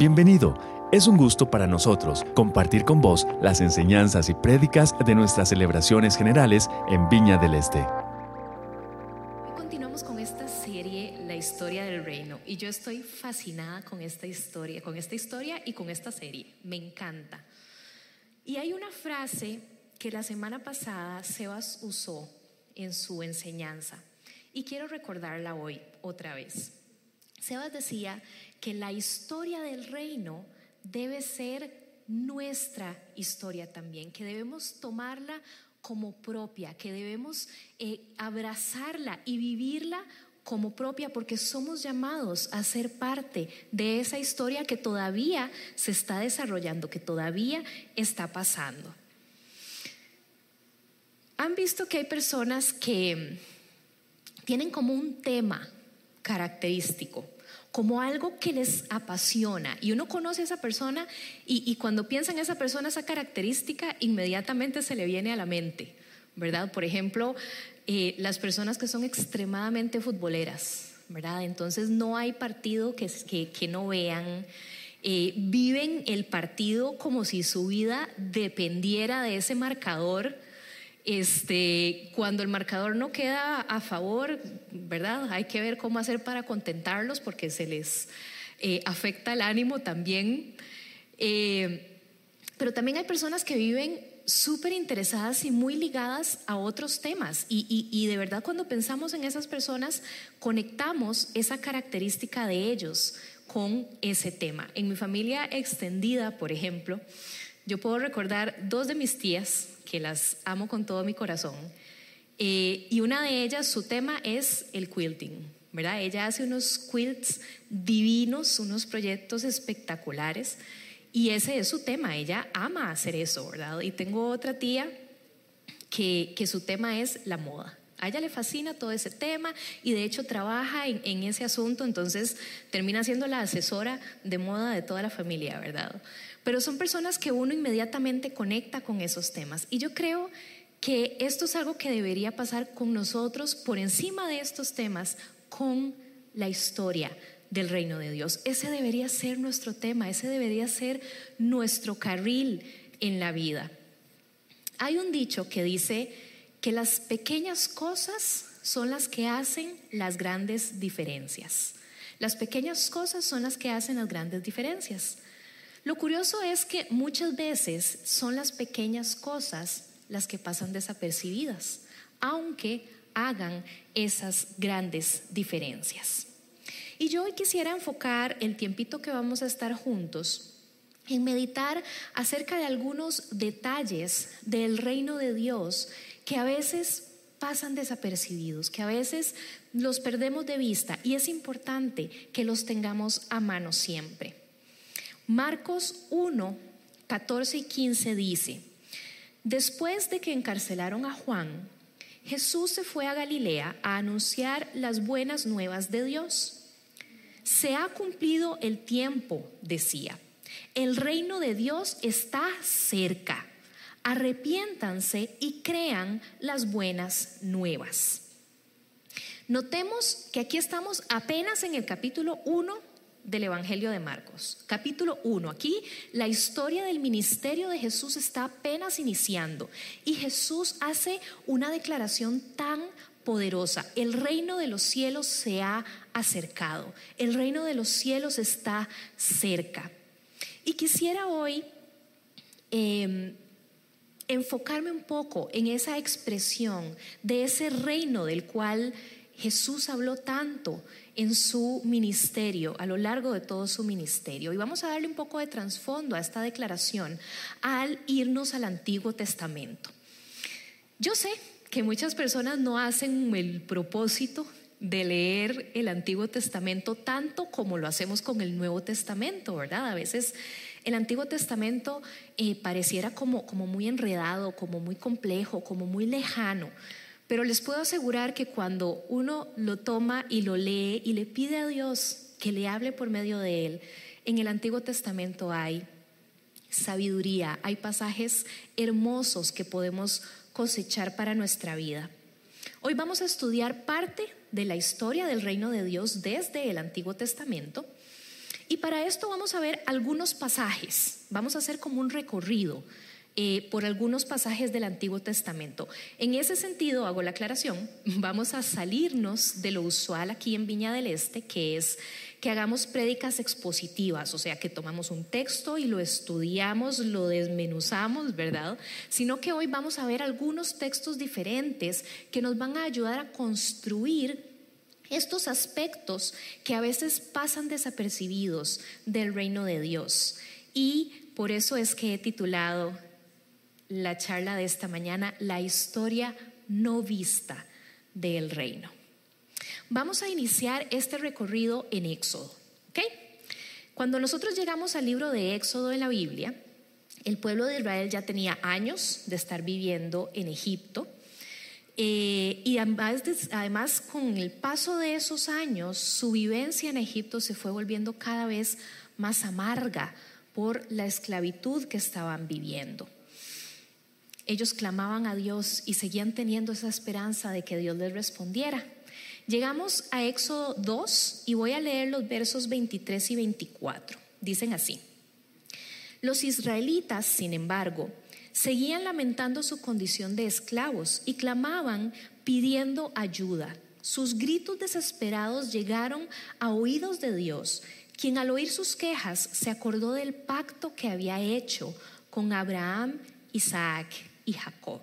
Bienvenido. Es un gusto para nosotros compartir con vos las enseñanzas y prédicas de nuestras celebraciones generales en Viña del Este. Hoy continuamos con esta serie, La historia del reino, y yo estoy fascinada con esta historia, con esta historia y con esta serie. Me encanta. Y hay una frase que la semana pasada Sebas usó en su enseñanza y quiero recordarla hoy otra vez. Sebas decía que la historia del reino debe ser nuestra historia también, que debemos tomarla como propia, que debemos eh, abrazarla y vivirla como propia porque somos llamados a ser parte de esa historia que todavía se está desarrollando, que todavía está pasando. Han visto que hay personas que tienen como un tema característico, como algo que les apasiona. Y uno conoce a esa persona y, cuando piensa en esa persona, esa característica inmediatamente se le viene a la mente, ¿verdad? Por ejemplo, eh, las personas que son extremadamente futboleras, ¿verdad? Entonces no hay partido que, que, no vean. Eh, viven el partido como si su vida dependiera de ese marcador este, cuando el marcador no queda a favor, ¿verdad? Hay que ver cómo hacer para contentarlos porque se les eh, afecta el ánimo también. Eh, pero también hay personas que viven súper interesadas y muy ligadas a otros temas. Y, y, de verdad cuando pensamos en esas personas, conectamos esa característica de ellos con ese tema. En mi familia extendida, por ejemplo, yo puedo recordar dos de mis tías que las amo con todo mi corazón. Eh, y una de ellas, su tema es el quilting, ¿verdad? Ella hace unos quilts divinos, unos proyectos espectaculares. Y ese es su tema, ella ama hacer eso, ¿verdad? Y tengo otra tía que, que su tema es la moda. A ella le fascina todo ese tema y de hecho trabaja en, en, ese asunto, entonces termina siendo la asesora de moda de toda la familia, ¿verdad? Pero son personas que uno inmediatamente conecta con esos temas. Y yo creo que esto es algo que debería pasar con nosotros por encima de estos temas, con la historia del reino de Dios. Ese debería ser nuestro tema, ese debería ser nuestro carril en la vida. Hay un dicho que dice que las pequeñas cosas son las que hacen las grandes diferencias. Las pequeñas cosas son las que hacen las grandes diferencias. Lo curioso es que muchas veces son las pequeñas cosas las que pasan desapercibidas, aunque hagan esas grandes diferencias. Y yo hoy quisiera enfocar el tiempito que vamos a estar juntos en meditar acerca de algunos detalles del reino de Dios que a veces pasan desapercibidos, que a veces los perdemos de vista y es importante que los tengamos a mano siempre. Marcos 1, 14 y 15 dice, después de que encarcelaron a Juan, Jesús se fue a Galilea a anunciar las buenas nuevas de Dios. Se ha cumplido el tiempo, decía. El reino de Dios está cerca. Arrepiéntanse y crean las buenas nuevas. Notemos que aquí estamos apenas en el capítulo 1 del Evangelio de Marcos, capítulo 1. Aquí la historia del ministerio de Jesús está apenas iniciando y Jesús hace una declaración tan poderosa. El reino de los cielos se ha acercado, el reino de los cielos está cerca. Y quisiera hoy em, enfocarme un poco en esa expresión de ese reino del cual Jesús habló tanto en su ministerio, a lo largo de todo su ministerio. Y vamos a darle un poco de trasfondo a esta declaración al irnos al Antiguo Testamento. Yo sé que muchas personas no hacen el propósito de leer el Antiguo Testamento tanto como lo hacemos con el Nuevo Testamento, ¿verdad? A veces el Antiguo Testamento eh, pareciera como, como muy enredado, como muy complejo, como muy lejano. Pero les puedo asegurar que cuando uno lo toma y lo lee y le pide a Dios que le hable por medio de él, en el Antiguo Testamento hay sabiduría, hay pasajes hermosos que podemos cosechar para nuestra vida. Hoy vamos a estudiar parte de la historia del reino de Dios desde el Antiguo Testamento. Y para esto vamos a ver algunos pasajes, vamos a hacer como un recorrido eh, por algunos pasajes del Antiguo Testamento. En ese sentido, hago la aclaración, vamos a salirnos de lo usual aquí en Viña del Este, que es que hagamos prédicas expositivas, o sea, que tomamos un texto y lo estudiamos, lo desmenuzamos, ¿verdad? Sino que hoy vamos a ver algunos textos diferentes que nos van a ayudar a construir estos aspectos que a veces pasan desapercibidos del reino de Dios. Y por eso es que he titulado la charla de esta mañana, la historia no vista del reino. Vamos a iniciar este recorrido en Éxodo. Cuando nosotros llegamos al libro de Éxodo en la Biblia, el pueblo de Israel ya tenía años de estar viviendo en Egipto. Eh, y además, además, con el paso de esos años, su vivencia en Egipto se fue volviendo cada vez más amarga por la esclavitud que estaban viviendo ellos clamaban a Dios y seguían teniendo esa esperanza de que Dios les respondiera. Llegamos a Éxodo 2 y voy a leer los versos 23 y 24. Dicen así. Los israelitas, sin embargo, seguían lamentando su condición de esclavos y clamaban pidiendo ayuda. Sus gritos desesperados llegaron a oídos de Dios, quien al oír sus quejas se acordó del pacto que había hecho con Abraham, Isaac y Jacob.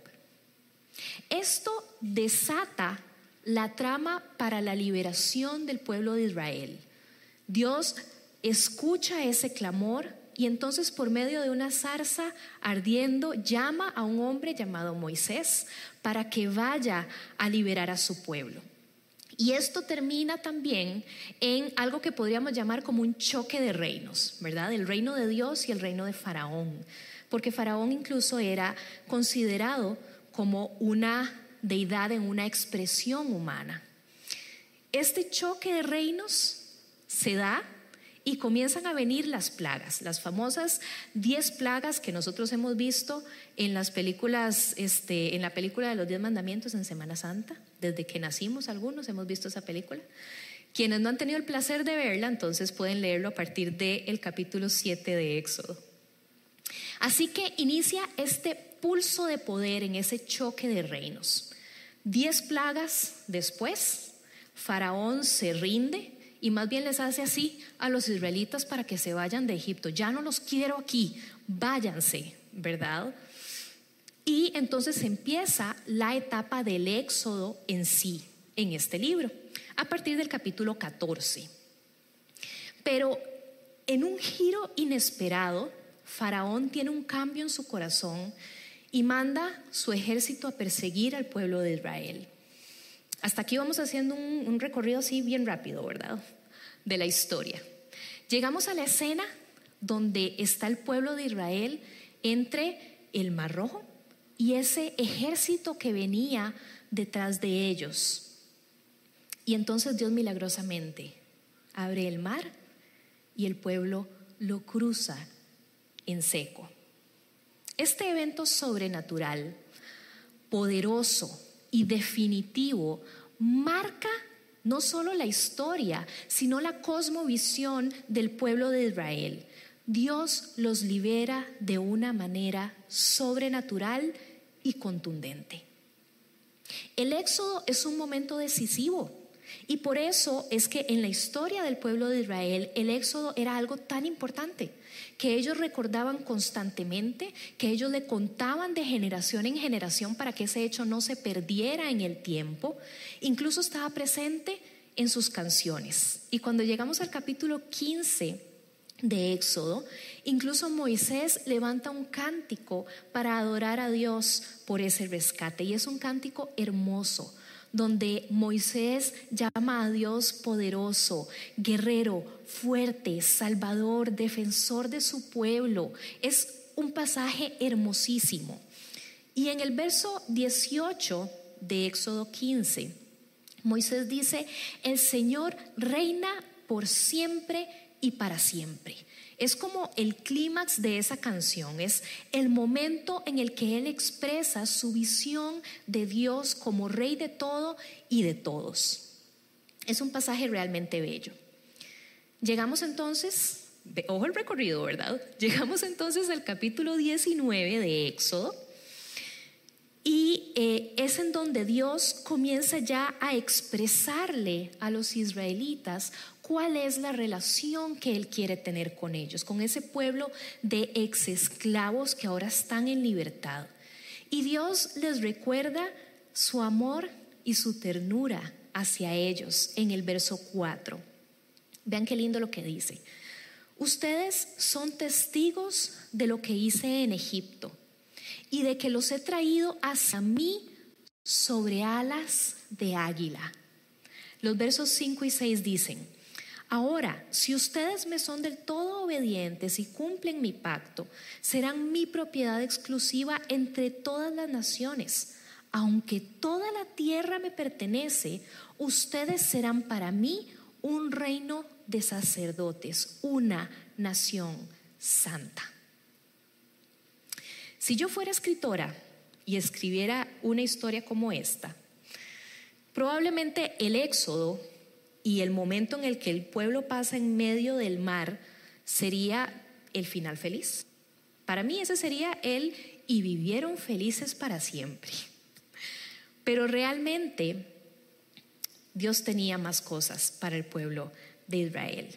Esto desata la trama para la liberación del pueblo de Israel. Dios escucha ese clamor y entonces por medio de una zarza ardiendo llama a un hombre llamado Moisés para que vaya a liberar a su pueblo. Y esto termina también en algo que podríamos llamar como un choque de reinos, ¿verdad? El reino de Dios y el reino de Faraón porque Faraón incluso era considerado como una deidad en una expresión humana. Este choque de reinos se da y comienzan a venir las plagas, las famosas diez plagas que nosotros hemos visto en las películas, este, en la película de los diez mandamientos en Semana Santa, desde que nacimos algunos hemos visto esa película. Quienes no han tenido el placer de verla, entonces pueden leerlo a partir del capítulo 7 de Éxodo. Así que inicia este pulso de poder en ese choque de reinos. Diez plagas después, Faraón se rinde y más bien les hace así a los israelitas para que se vayan de Egipto. Ya no los quiero aquí, váyanse, ¿verdad? Y entonces empieza la etapa del éxodo en sí, en este libro, a partir del capítulo 14. Pero en un giro inesperado, Faraón tiene un cambio en su corazón y manda su ejército a perseguir al pueblo de Israel. Hasta aquí vamos haciendo un, recorrido así bien rápido, ¿verdad? De la historia. Llegamos a la escena donde está el pueblo de Israel entre el Mar Rojo y ese ejército que venía detrás de ellos. Y entonces Dios milagrosamente abre el mar y el pueblo lo cruza en seco. Este evento sobrenatural, poderoso y definitivo marca no solo la historia, sino la cosmovisión del pueblo de Israel. Dios los libera de una manera sobrenatural y contundente. El éxodo es un momento decisivo y por eso es que en la historia del pueblo de Israel el éxodo era algo tan importante que ellos recordaban constantemente, que ellos le contaban de generación en generación para que ese hecho no se perdiera en el tiempo. Incluso estaba presente en sus canciones. Y cuando llegamos al capítulo 15 de Éxodo, incluso Moisés levanta un cántico para adorar a Dios por ese rescate. Y es un cántico hermoso donde Moisés llama a Dios poderoso, guerrero, fuerte, salvador, defensor de su pueblo. Es un pasaje hermosísimo. Y en el verso 18 de Éxodo 15, Moisés dice, el Señor reina por siempre y para siempre. Es como el clímax de esa canción, es el momento en el que él expresa su visión de Dios como rey de todo y de todos. Es un pasaje realmente bello. Llegamos entonces, ojo el recorrido, ¿verdad? Llegamos entonces al capítulo 19 de Éxodo y eh, es en donde Dios comienza ya a expresarle a los israelitas cuál es la relación que Él quiere tener con ellos, con ese pueblo de ex esclavos que ahora están en libertad. Y Dios les recuerda su amor y su ternura hacia ellos en el verso 4. Vean qué lindo lo que dice. Ustedes son testigos de lo que hice en Egipto y de que los he traído hacia mí sobre alas de águila. Los versos 5 y 6 dicen, Ahora, si ustedes me son del todo obedientes y cumplen mi pacto, serán mi propiedad exclusiva entre todas las naciones. Aunque toda la tierra me pertenece, ustedes serán para mí un reino de sacerdotes, una nación santa. Si yo fuera escritora y escribiera una historia como esta, probablemente el éxodo y el momento en el que el pueblo pasa en medio del mar sería el final feliz. Para mí ese sería el y vivieron felices para siempre. Pero realmente Dios tenía más cosas para el pueblo de Israel.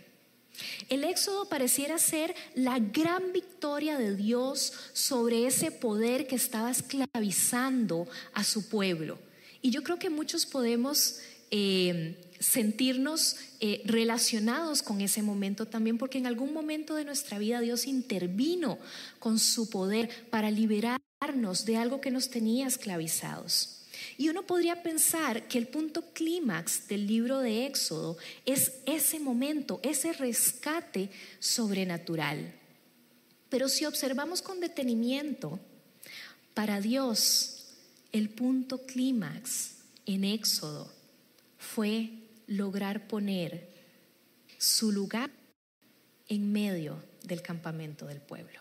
El éxodo pareciera ser la gran victoria de Dios sobre ese poder que estaba esclavizando a su pueblo. Y yo creo que muchos podemos eh, sentirnos eh, relacionados con ese momento también, porque en algún momento de nuestra vida Dios intervino con su poder para liberarnos de algo que nos tenía esclavizados. Y uno podría pensar que el punto clímax del libro de Éxodo es ese momento, ese rescate sobrenatural. Pero si observamos con detenimiento, para Dios el punto clímax en Éxodo fue lograr poner su lugar en medio del campamento del pueblo.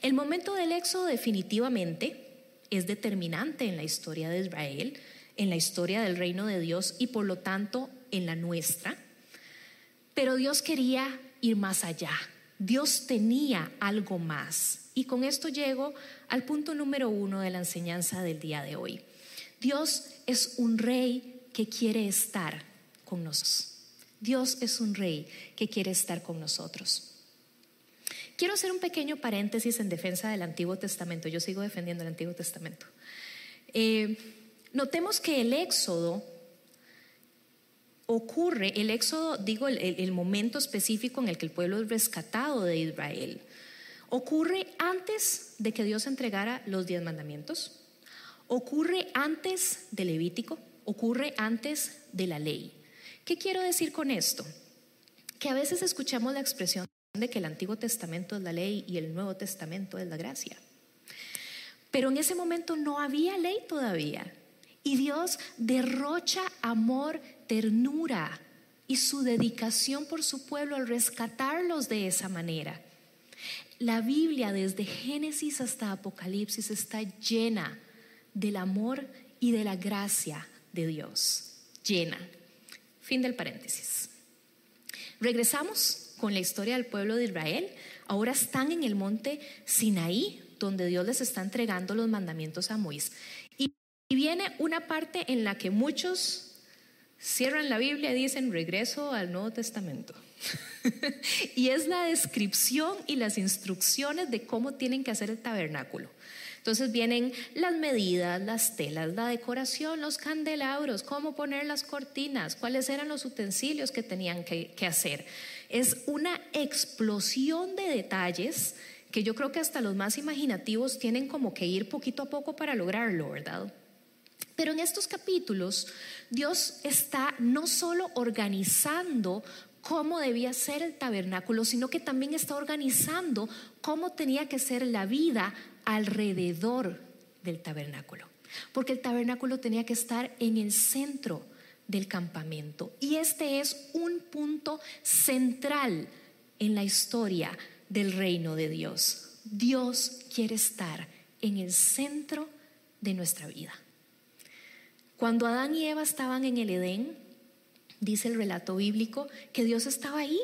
El momento del éxodo definitivamente es determinante en la historia de Israel, en la historia del reino de Dios y por lo tanto en la nuestra. Pero Dios quería ir más allá. Dios tenía algo más. Y con esto llego al punto número uno de la enseñanza del día de hoy. Dios es un rey que quiere estar con nosotros. Dios es un rey que quiere estar con nosotros. Quiero hacer un pequeño paréntesis en defensa del Antiguo Testamento. Yo sigo defendiendo el Antiguo Testamento. Eh, notemos que el éxodo ocurre, el éxodo, digo, el momento específico en el que el pueblo es rescatado de Israel, ocurre antes de que Dios entregara los diez mandamientos, ocurre antes de Levítico, ocurre antes de la ley. ¿Qué quiero decir con esto? Que a veces escuchamos la expresión de que el Antiguo Testamento es la ley y el Nuevo Testamento es la gracia. Pero en ese momento no había ley todavía. Y Dios derrocha amor, ternura y su dedicación por su pueblo al rescatarlos de esa manera. La Biblia desde Génesis hasta Apocalipsis está llena del amor y de la gracia de Dios, llena. Fin del paréntesis. Regresamos con la historia del pueblo de Israel. Ahora están en el monte Sinaí, donde Dios les está entregando los mandamientos a Moisés. Y viene una parte en la que muchos cierran la Biblia y dicen regreso al Nuevo Testamento. y es la descripción y las instrucciones de cómo tienen que hacer el tabernáculo. Entonces vienen las medidas, las telas, la decoración, los candelabros, cómo poner las cortinas, cuáles eran los utensilios que tenían que, hacer. Es una explosión de detalles que yo creo que hasta los más imaginativos tienen como que ir poquito a poco para lograrlo, ¿verdad? Pero en estos capítulos Dios está no solo organizando cómo debía ser el tabernáculo, sino que también está organizando cómo tenía que ser la vida alrededor del tabernáculo, porque el tabernáculo tenía que estar en el centro del campamento. Y este es un punto central en la historia del reino de Dios. Dios quiere estar en el centro de nuestra vida. Cuando Adán y Eva estaban en el Edén, Dice el relato bíblico que Dios estaba ahí,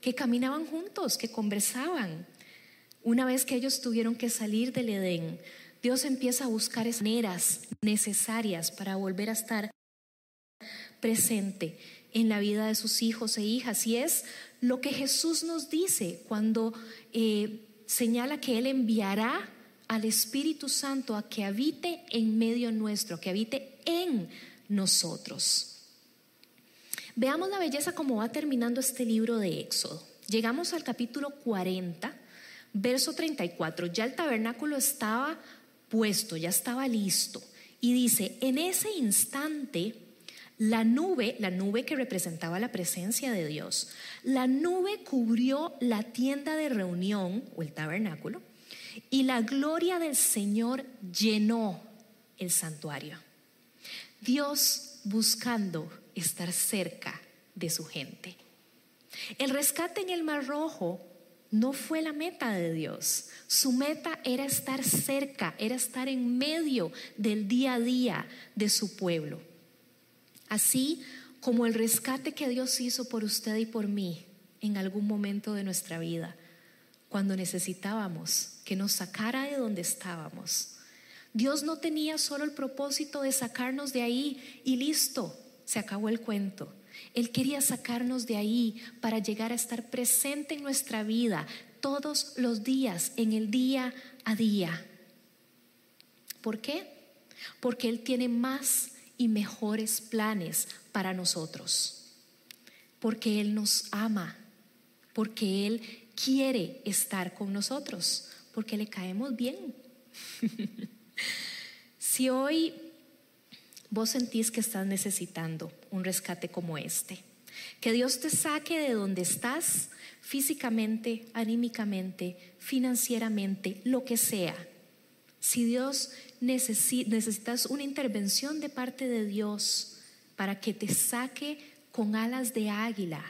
que caminaban juntos, que conversaban. Una vez que ellos tuvieron que salir del Edén, Dios empieza a buscar maneras necesarias para volver a estar presente en la vida de sus hijos e hijas. Y es lo que Jesús nos dice cuando eh, señala que Él enviará al Espíritu Santo a que habite en medio nuestro, que habite en nosotros. Veamos la belleza como va terminando este libro de Éxodo. Llegamos al capítulo 40, verso 34. Ya el tabernáculo estaba puesto, ya estaba listo. Y dice, en ese instante, la nube, la nube que representaba la presencia de Dios, la nube cubrió la tienda de reunión o el tabernáculo y la gloria del Señor llenó el santuario. Dios buscando estar cerca de su gente. El rescate en el Mar Rojo no fue la meta de Dios. Su meta era estar cerca, era estar en medio del día a día de su pueblo. Así como el rescate que Dios hizo por usted y por mí en algún momento de nuestra vida, cuando necesitábamos que nos sacara de donde estábamos. Dios no tenía solo el propósito de sacarnos de ahí y listo, se acabó el cuento. Él quería sacarnos de ahí para llegar a estar presente en nuestra vida todos los días, en el día a día. ¿Por qué? Porque Él tiene más y mejores planes para nosotros. Porque Él nos ama, porque Él quiere estar con nosotros, porque le caemos bien. si hoy vos sentís que estás necesitando un rescate como este. Que Dios te saque de donde estás físicamente, anímicamente, financieramente, lo que sea. Si Dios necesitas una intervención de parte de Dios para que te saque con alas de águila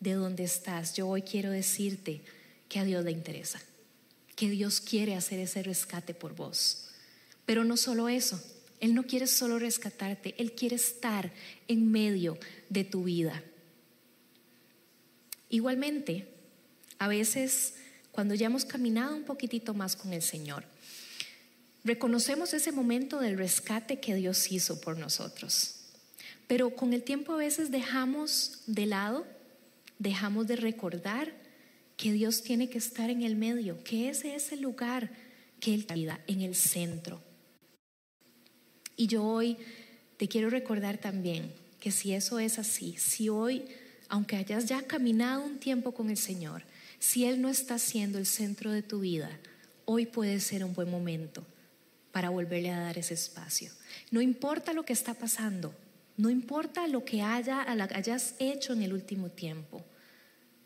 de donde estás, yo hoy quiero decirte que a Dios le interesa, que Dios quiere hacer ese rescate por vos. Pero no solo eso, él no quiere solo rescatarte, Él quiere estar en medio de tu vida. Igualmente, a veces cuando ya hemos caminado un poquitito más con el Señor, reconocemos ese momento del rescate que Dios hizo por nosotros. Pero con el tiempo a veces dejamos de lado, dejamos de recordar que Dios tiene que estar en el medio, que ese es el lugar que Él vida, en el centro. Y yo hoy te quiero recordar también que si eso es así, si hoy, aunque hayas ya caminado un tiempo con el Señor, si Él no está siendo el centro de tu vida, hoy puede ser un buen momento para volverle a dar ese espacio. No importa lo que está pasando, no importa lo que haya, hayas hecho en el último tiempo,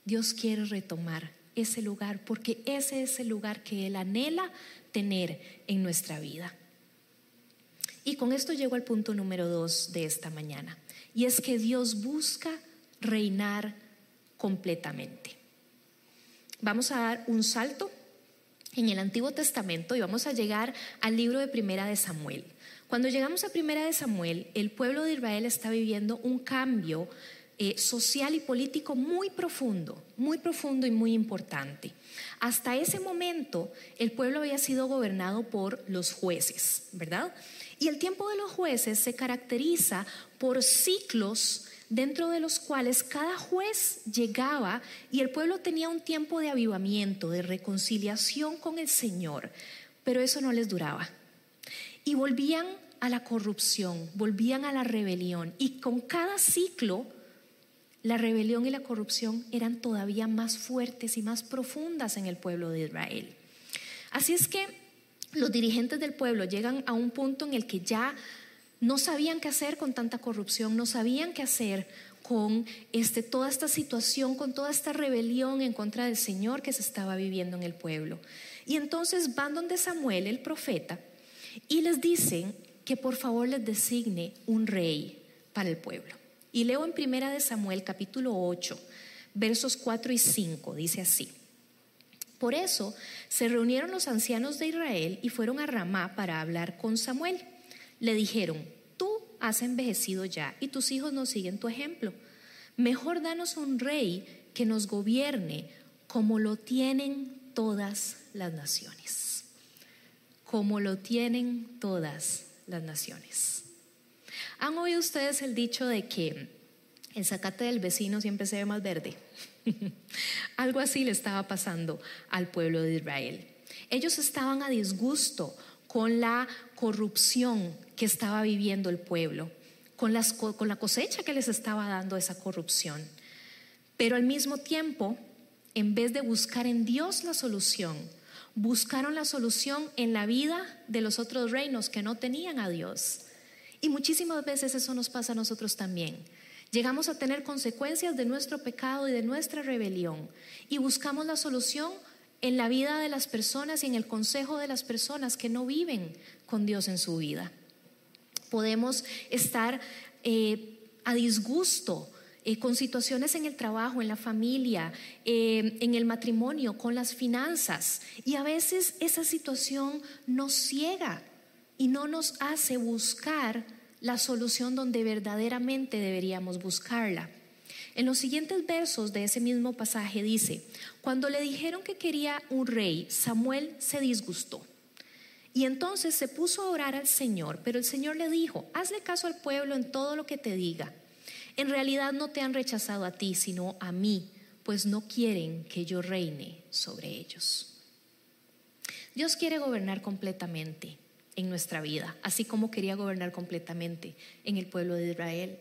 Dios quiere retomar ese lugar porque ese es el lugar que Él anhela tener en nuestra vida. Y con esto llego al punto número dos de esta mañana, y es que Dios busca reinar completamente. Vamos a dar un salto en el Antiguo Testamento y vamos a llegar al libro de Primera de Samuel. Cuando llegamos a Primera de Samuel, el pueblo de Israel está viviendo un cambio eh, social y político muy profundo, muy profundo y muy importante. Hasta ese momento el pueblo había sido gobernado por los jueces, ¿verdad? Y el tiempo de los jueces se caracteriza por ciclos dentro de los cuales cada juez llegaba y el pueblo tenía un tiempo de avivamiento, de reconciliación con el Señor, pero eso no les duraba. Y volvían a la corrupción, volvían a la rebelión y con cada ciclo la rebelión y la corrupción eran todavía más fuertes y más profundas en el pueblo de Israel. Así es que los dirigentes del pueblo llegan a un punto en el que ya no sabían qué hacer con tanta corrupción, no sabían qué hacer con este, toda esta situación, con toda esta rebelión en contra del Señor que se estaba viviendo en el pueblo. Y entonces van donde Samuel, el profeta, y les dicen que por favor les designe un rey para el pueblo. Y leo en primera de Samuel capítulo 8, versos 4 y 5, dice así. Por eso se reunieron los ancianos de Israel y fueron a Ramá para hablar con Samuel. Le dijeron, tú has envejecido ya y tus hijos no siguen tu ejemplo. Mejor danos un rey que nos gobierne como lo tienen todas las naciones. Como lo tienen todas las naciones. ¿Han oído ustedes el dicho de que el zacate del vecino siempre se ve más verde? Algo así le estaba pasando al pueblo de Israel. Ellos estaban a disgusto con la corrupción que estaba viviendo el pueblo, con, la cosecha que les estaba dando esa corrupción. Pero al mismo tiempo, en vez de buscar en Dios la solución, buscaron la solución en la vida de los otros reinos que no tenían a Dios. Y muchísimas veces eso nos pasa a nosotros también. Llegamos a tener consecuencias de nuestro pecado y de nuestra rebelión y buscamos la solución en la vida de las personas y en el consejo de las personas que no viven con Dios en su vida. Podemos estar eh, a disgusto eh, con situaciones en el trabajo, en la familia, eh, en el matrimonio, con las finanzas. Y a veces esa situación nos ciega y no nos hace buscar la solución donde verdaderamente deberíamos buscarla. En los siguientes versos de ese mismo pasaje dice, cuando le dijeron que quería un rey, Samuel se disgustó. Y entonces se puso a orar al Señor, pero el Señor le dijo, hazle caso al pueblo en todo lo que te diga. En realidad no te han rechazado a ti, sino a mí, pues no quieren que yo reine sobre ellos. Dios quiere gobernar completamente en nuestra vida, así como quería gobernar completamente en el pueblo de Israel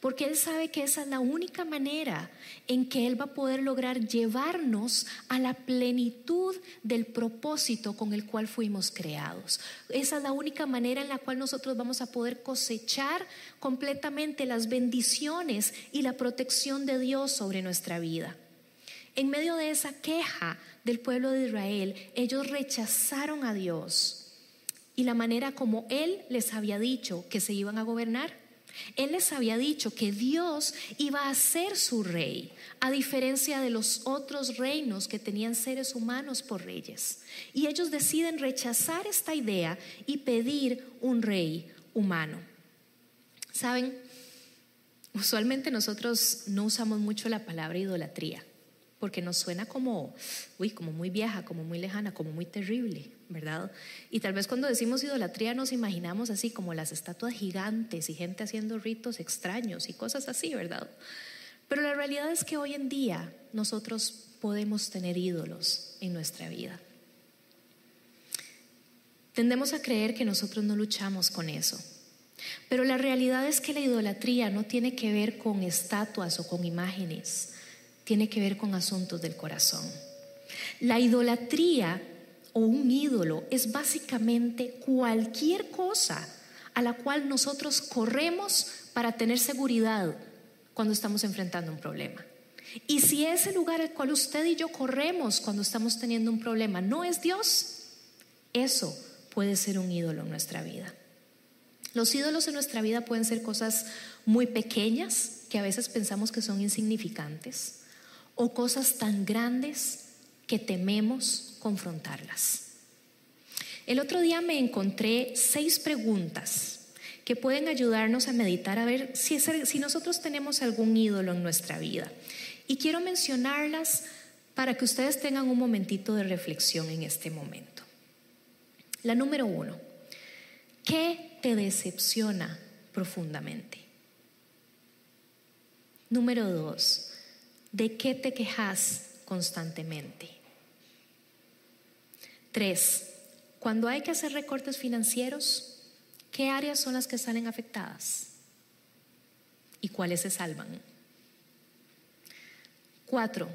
porque Él sabe que esa es la única manera en que Él va a poder lograr llevarnos a la plenitud del propósito con el cual fuimos creados. Esa es la única manera en la cual nosotros vamos a poder cosechar completamente las bendiciones y la protección de Dios sobre nuestra vida. En medio de esa queja del pueblo de Israel, ellos rechazaron a Dios y la manera como Él les había dicho que se iban a gobernar él les había dicho que Dios iba a ser su rey, a diferencia de los otros reinos que tenían seres humanos por reyes. Y ellos deciden rechazar esta idea y pedir un rey humano. ¿Saben? Usualmente nosotros no usamos mucho la palabra idolatría porque nos suena como, uy, como muy vieja, como muy lejana, como muy terrible, ¿verdad? Y tal vez cuando decimos idolatría nos imaginamos así como las estatuas gigantes y gente haciendo ritos extraños y cosas así, ¿verdad? Pero la realidad es que hoy en día nosotros podemos tener ídolos en nuestra vida. Tendemos a creer que nosotros no luchamos con eso. Pero la realidad es que la idolatría no tiene que ver con estatuas o con imágenes tiene que ver con asuntos del corazón. La idolatría o un ídolo es básicamente cualquier cosa a la cual nosotros corremos para tener seguridad cuando estamos enfrentando un problema. Y si ese lugar al cual usted y yo corremos cuando estamos teniendo un problema no es Dios, eso puede ser un ídolo en nuestra vida. Los ídolos en nuestra vida pueden ser cosas muy pequeñas que a veces pensamos que son insignificantes o cosas tan grandes que tememos confrontarlas. El otro día me encontré seis preguntas que pueden ayudarnos a meditar a ver si, nosotros tenemos algún ídolo en nuestra vida. Y quiero mencionarlas para que ustedes tengan un momentito de reflexión en este momento. La número uno, ¿qué te decepciona profundamente? Número dos, ¿De qué te quejas constantemente? Tres, cuando hay que hacer recortes financieros, ¿qué áreas son las que salen afectadas? ¿Y cuáles se salvan? Cuatro,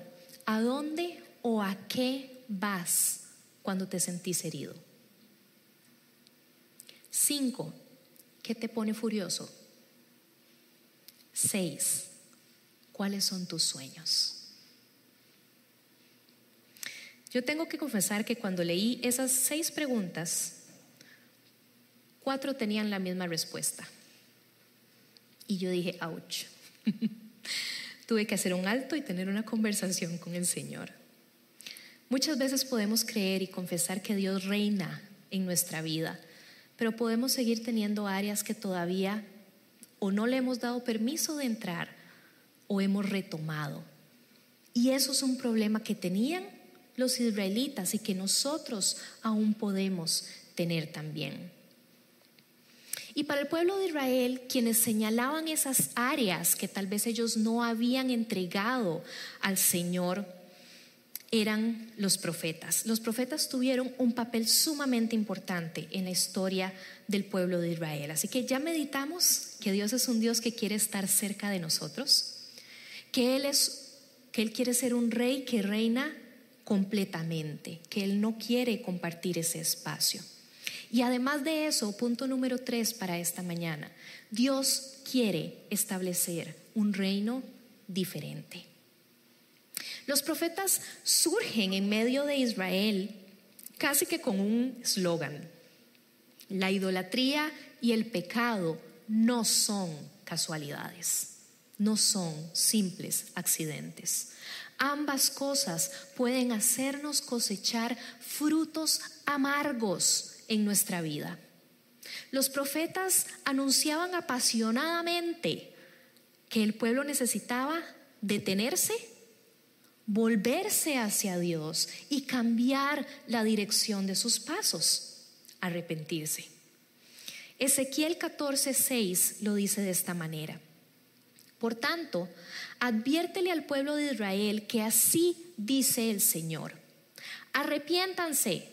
¿a dónde o a qué vas cuando te sentís herido? Cinco, ¿qué te pone furioso? Seis, ¿Cuáles son tus sueños? Yo tengo que confesar que cuando leí esas seis preguntas, cuatro tenían la misma respuesta. Y yo dije, ouch. Tuve que hacer un alto y tener una conversación con el Señor. Muchas veces podemos creer y confesar que Dios reina en nuestra vida, pero podemos seguir teniendo áreas que todavía o no le hemos dado permiso de entrar o hemos retomado. Y eso es un problema que tenían los israelitas y que nosotros aún podemos tener también. Y para el pueblo de Israel, quienes señalaban esas áreas que tal vez ellos no habían entregado al Señor, eran los profetas. Los profetas tuvieron un papel sumamente importante en la historia del pueblo de Israel. Así que ya meditamos que Dios es un Dios que quiere estar cerca de nosotros, que Él es que Él quiere ser un rey que reina completamente, que Él no quiere compartir ese espacio. Y además de eso, punto número tres para esta mañana, Dios quiere establecer un reino diferente. Los profetas surgen en medio de Israel casi que con un eslogan. La idolatría y el pecado no son casualidades, no son simples accidentes. Ambas cosas pueden hacernos cosechar frutos amargos en nuestra vida. Los profetas anunciaban apasionadamente que el pueblo necesitaba detenerse, volverse hacia Dios y cambiar la dirección de sus pasos, arrepentirse. Ezequiel 14:6 lo dice de esta manera. Por tanto, adviértele al pueblo de Israel que así dice el Señor. Arrepiéntanse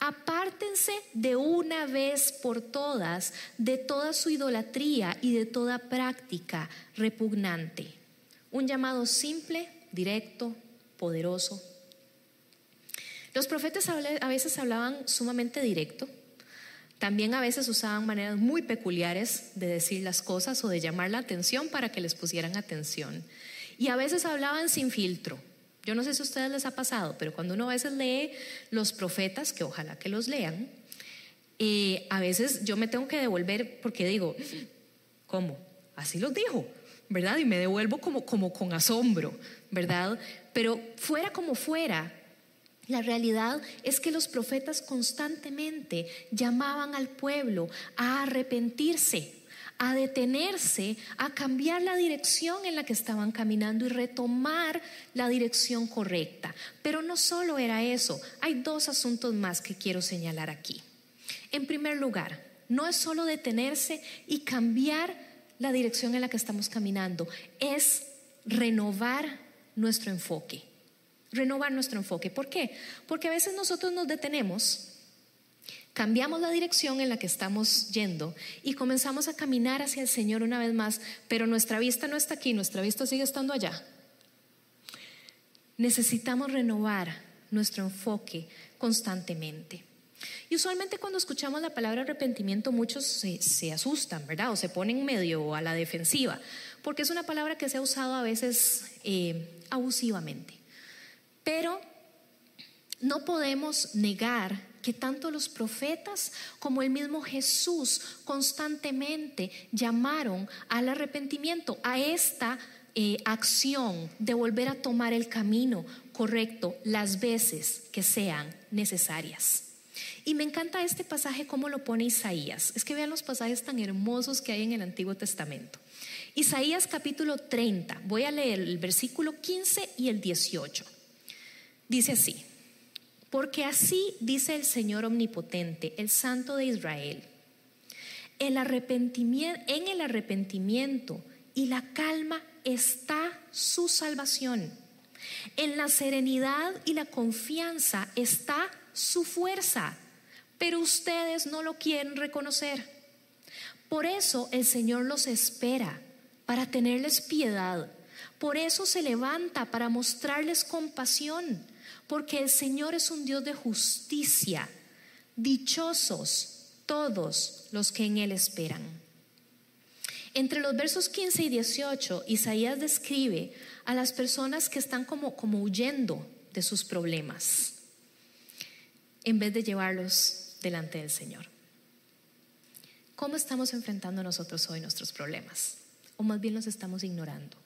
Apártense de una vez por todas de toda su idolatría y de toda práctica repugnante. Un llamado simple, directo, poderoso. Los profetas a veces hablaban sumamente directo, también a veces usaban maneras muy peculiares de decir las cosas o de llamar la atención para que les pusieran atención. Y a veces hablaban sin filtro. Yo no sé si a ustedes les ha pasado, pero cuando uno a veces lee los profetas, que ojalá que los lean, eh, a veces yo me tengo que devolver porque digo, ¿cómo? Así los dijo, ¿verdad? Y me devuelvo como, como con asombro, ¿verdad? Pero fuera como fuera, la realidad es que los profetas constantemente llamaban al pueblo a arrepentirse a detenerse, a cambiar la dirección en la que estaban caminando y retomar la dirección correcta. Pero no solo era eso, hay dos asuntos más que quiero señalar aquí. En primer lugar, no es solo detenerse y cambiar la dirección en la que estamos caminando, es renovar nuestro enfoque. Renovar nuestro enfoque. ¿Por qué? Porque a veces nosotros nos detenemos cambiamos la dirección en la que estamos yendo y comenzamos a caminar hacia el Señor una vez más, pero nuestra vista no está aquí, nuestra vista sigue estando allá. Necesitamos renovar nuestro enfoque constantemente. Y usualmente cuando escuchamos la palabra arrepentimiento muchos se, asustan, ¿verdad? O se ponen medio a la defensiva, porque es una palabra que se ha usado a veces eh, abusivamente. Pero no podemos negar que tanto los profetas como el mismo Jesús constantemente llamaron al arrepentimiento, a esta eh, acción de volver a tomar el camino correcto las veces que sean necesarias. Y me encanta este pasaje como lo pone Isaías. Es que vean los pasajes tan hermosos que hay en el Antiguo Testamento. Isaías capítulo 30, voy a leer el versículo 15 y el 18. Dice así, porque así dice el Señor Omnipotente, el Santo de Israel. El arrepentimiento, en el arrepentimiento y la calma está su salvación. En la serenidad y la confianza está su fuerza, pero ustedes no lo quieren reconocer. Por eso el Señor los espera para tenerles piedad. Por eso se levanta para mostrarles compasión porque el Señor es un Dios de justicia. Dichosos todos los que en Él esperan. Entre los versos 15 y 18, Isaías describe a las personas que están como, como huyendo de sus problemas, en vez de llevarlos delante del Señor. ¿Cómo estamos enfrentando nosotros hoy nuestros problemas? ¿O más bien los estamos ignorando?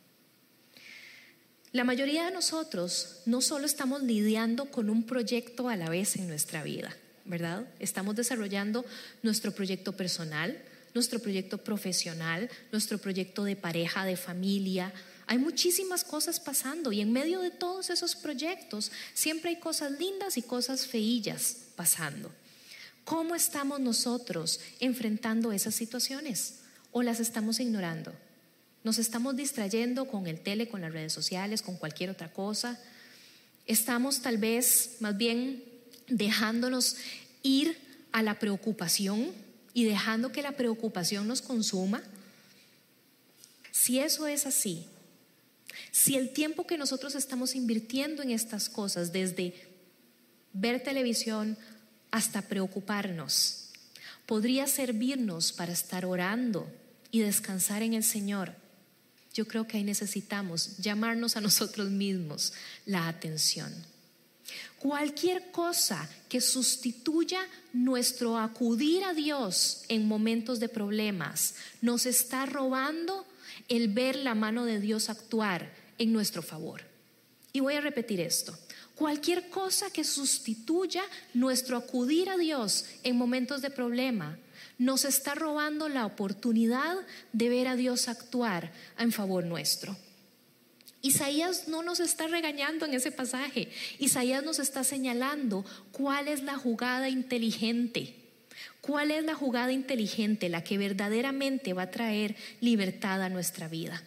La mayoría de nosotros no solo estamos lidiando con un proyecto a la vez en nuestra vida, ¿verdad? Estamos desarrollando nuestro proyecto personal, nuestro proyecto profesional, nuestro proyecto de pareja, de familia, Hay muchísimas cosas pasando y en medio de todos esos proyectos siempre hay cosas lindas y cosas feillas pasando. ¿Cómo estamos nosotros enfrentando esas situaciones? ¿O las estamos ignorando? ¿Nos estamos distrayendo con el tele, con las redes sociales, con cualquier otra cosa? ¿Estamos tal vez más bien dejándonos ir a la preocupación y dejando que la preocupación nos consuma? Si eso es así, si el tiempo que nosotros estamos invirtiendo en estas cosas, desde ver televisión hasta preocuparnos, podría servirnos para estar orando y descansar en el Señor, yo creo que ahí necesitamos llamarnos a nosotros mismos la atención. Cualquier cosa que sustituya nuestro acudir a Dios en momentos de problemas nos está robando el ver la mano de Dios actuar en nuestro favor. Y voy a repetir esto. Cualquier cosa que sustituya nuestro acudir a Dios en momentos de problema nos está robando la oportunidad de ver a Dios actuar en favor nuestro. Isaías no nos está regañando en ese pasaje. Isaías nos está señalando cuál es la jugada inteligente. ¿Cuál es la jugada inteligente, la que verdaderamente va a traer libertad a nuestra vida?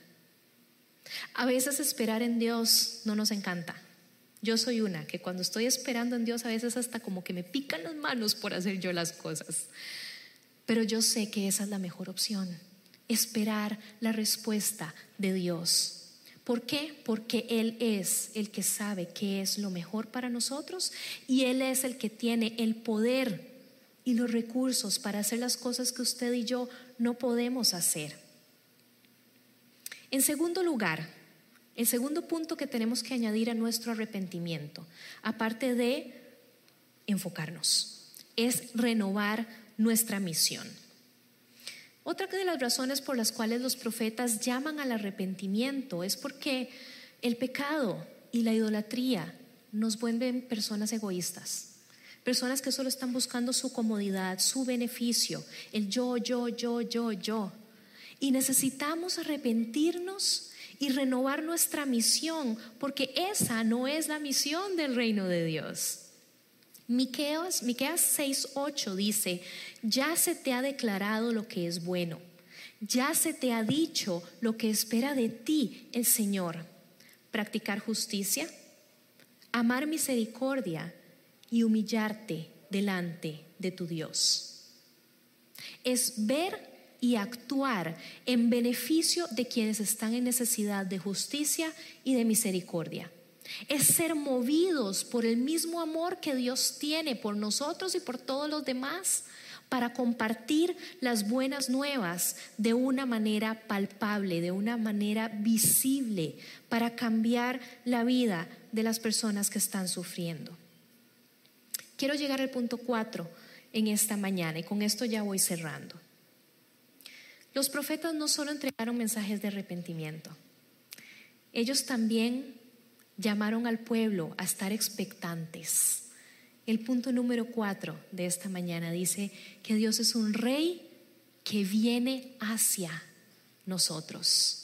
A veces esperar en Dios no nos encanta. Yo soy una que cuando estoy esperando en Dios a veces hasta como que me pican las manos por hacer yo las cosas. Pero yo sé que esa es la mejor opción, esperar la respuesta de Dios. ¿Por qué? Porque Él es el que sabe qué es lo mejor para nosotros y Él es el que tiene el poder y los recursos para hacer las cosas que usted y yo no podemos hacer. En segundo lugar, el segundo punto que tenemos que añadir a nuestro arrepentimiento, aparte de enfocarnos, es renovar nuestra misión. Otra de las razones por las cuales los profetas llaman al arrepentimiento es porque el pecado y la idolatría nos vuelven personas egoístas, personas que solo están buscando su comodidad, su beneficio, el yo, yo, yo, yo, yo. Y necesitamos arrepentirnos y renovar nuestra misión, porque esa no es la misión del reino de Dios. Miqueas, Miqueas 6:8 dice, "Ya se te ha declarado lo que es bueno. Ya se te ha dicho lo que espera de ti el Señor: practicar justicia, amar misericordia y humillarte delante de tu Dios." Es ver y actuar en beneficio de quienes están en necesidad de justicia y de misericordia es ser movidos por el mismo amor que Dios tiene por nosotros y por todos los demás para compartir las buenas nuevas de una manera palpable, de una manera visible, para cambiar la vida de las personas que están sufriendo. Quiero llegar al punto cuatro en esta mañana y con esto ya voy cerrando. Los profetas no solo entregaron mensajes de arrepentimiento, ellos también llamaron al pueblo a estar expectantes. El punto número cuatro de esta mañana dice que Dios es un rey que viene hacia nosotros.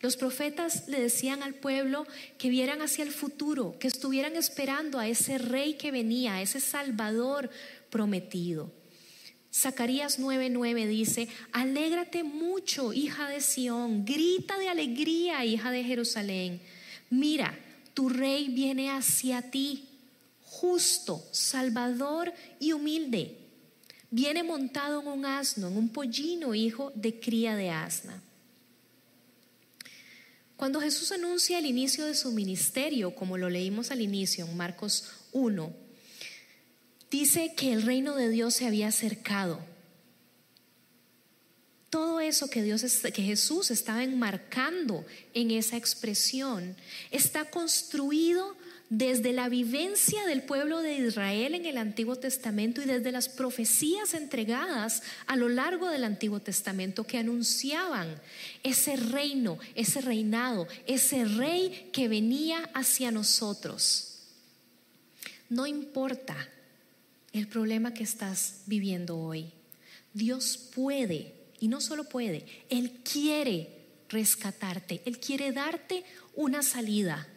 Los profetas le decían al pueblo que vieran hacia el futuro, que estuvieran esperando a ese rey que venía, a ese Salvador prometido. Zacarías 9:9 dice, alégrate mucho, hija de Sión, grita de alegría, hija de Jerusalén mira, tu rey viene hacia ti, justo, salvador y humilde. Viene montado en un asno, en un pollino, hijo de cría de asna. Cuando Jesús anuncia el inicio de su ministerio, como lo leímos al inicio en Marcos 1, dice que el reino de Dios se había acercado todo eso que Dios que Jesús estaba enmarcando en esa expresión está construido desde la vivencia del pueblo de Israel en el Antiguo Testamento y desde las profecías entregadas a lo largo del Antiguo Testamento que anunciaban ese reino, ese reinado, ese rey que venía hacia nosotros. No importa el problema que estás viviendo hoy, Dios puede y no solo puede, Él quiere rescatarte, Él quiere darte una salida,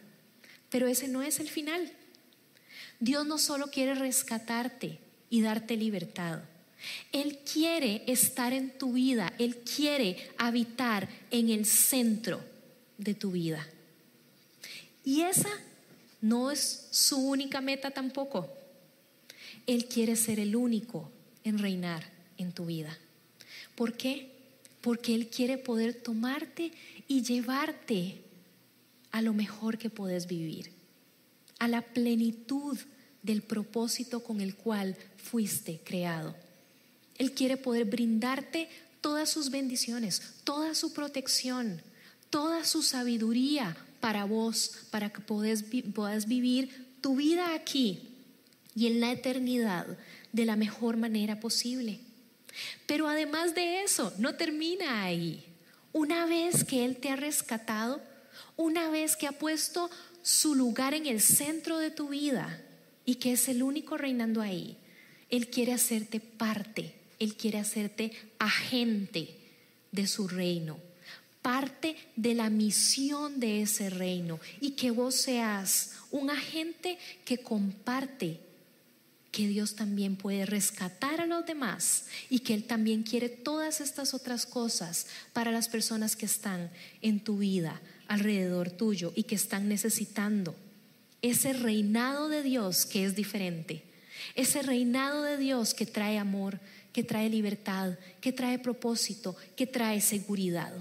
pero ese no es el final. Dios no solo quiere rescatarte y darte libertad. Él quiere estar en tu vida, Él quiere habitar en el centro de tu vida. Y esa no es su única meta tampoco. Él quiere ser el único en reinar en tu vida. ¿Por qué? Porque Él quiere poder tomarte y llevarte a lo mejor que puedes vivir, a la plenitud del propósito con el cual fuiste creado. Él quiere poder brindarte todas sus bendiciones, toda su protección, toda su sabiduría para vos, para que puedas vivir tu vida aquí y en la eternidad de la mejor manera posible. Pero además de eso, no termina ahí. Una vez que Él te ha rescatado, una vez que ha puesto su lugar en el centro de tu vida y que es el único reinando ahí, Él quiere hacerte parte, Él quiere hacerte agente de su reino, parte de la misión de ese reino y que vos seas un agente que comparte que Dios también puede rescatar a los demás y que Él también quiere todas estas otras cosas para las personas que están en tu vida, alrededor tuyo y que están necesitando ese reinado de Dios que es diferente, ese reinado de Dios que trae amor, que trae libertad, que trae propósito, que trae seguridad.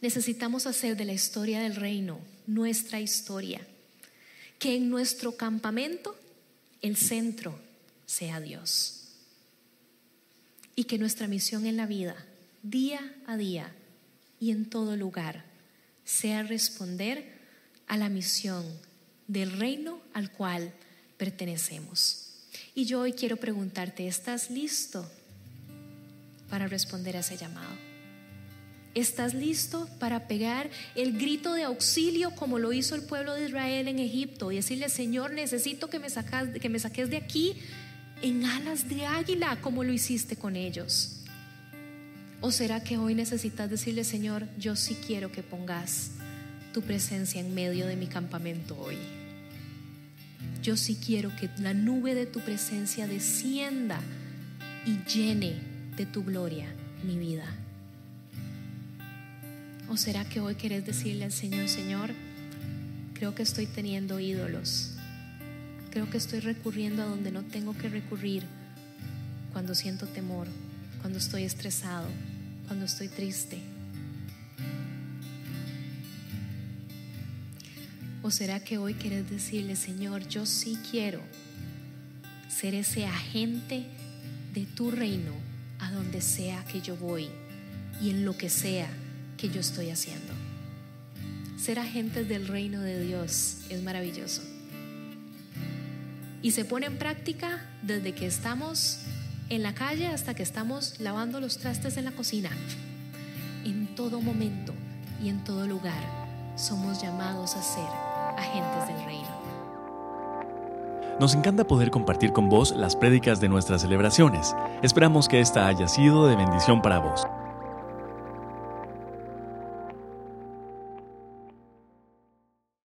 Necesitamos hacer de la historia del reino nuestra historia, que en nuestro campamento el centro sea Dios. Y que nuestra misión en la vida, día a día y en todo lugar, sea responder a la misión del reino al cual pertenecemos. Y yo hoy quiero preguntarte, ¿estás listo para responder a ese llamado? ¿Estás listo para pegar el grito de auxilio como lo hizo el pueblo de Israel en Egipto y decirle, Señor, necesito que me, que me saques de aquí en alas de águila como lo hiciste con ellos? ¿O será que hoy necesitas decirle, Señor, yo sí quiero que pongas tu presencia en medio de mi campamento hoy? Yo sí quiero que la nube de tu presencia descienda y llene de tu gloria mi vida. ¿O será que hoy querés decirle al Señor, Señor, creo que estoy teniendo ídolos? Creo que estoy recurriendo a donde no tengo que recurrir cuando siento temor, cuando estoy estresado, cuando estoy triste. ¿O será que hoy querés decirle, Señor, yo sí quiero ser ese agente de tu reino a donde sea que yo voy y en lo que sea que yo estoy haciendo. Ser agentes del reino de Dios es maravilloso. Y se pone en práctica desde que estamos en la calle hasta que estamos lavando los trastes en la cocina. En todo momento y en todo lugar somos llamados a ser agentes del reino. Nos encanta poder compartir con vos las prédicas de nuestras celebraciones. Esperamos que esta haya sido de bendición para vos.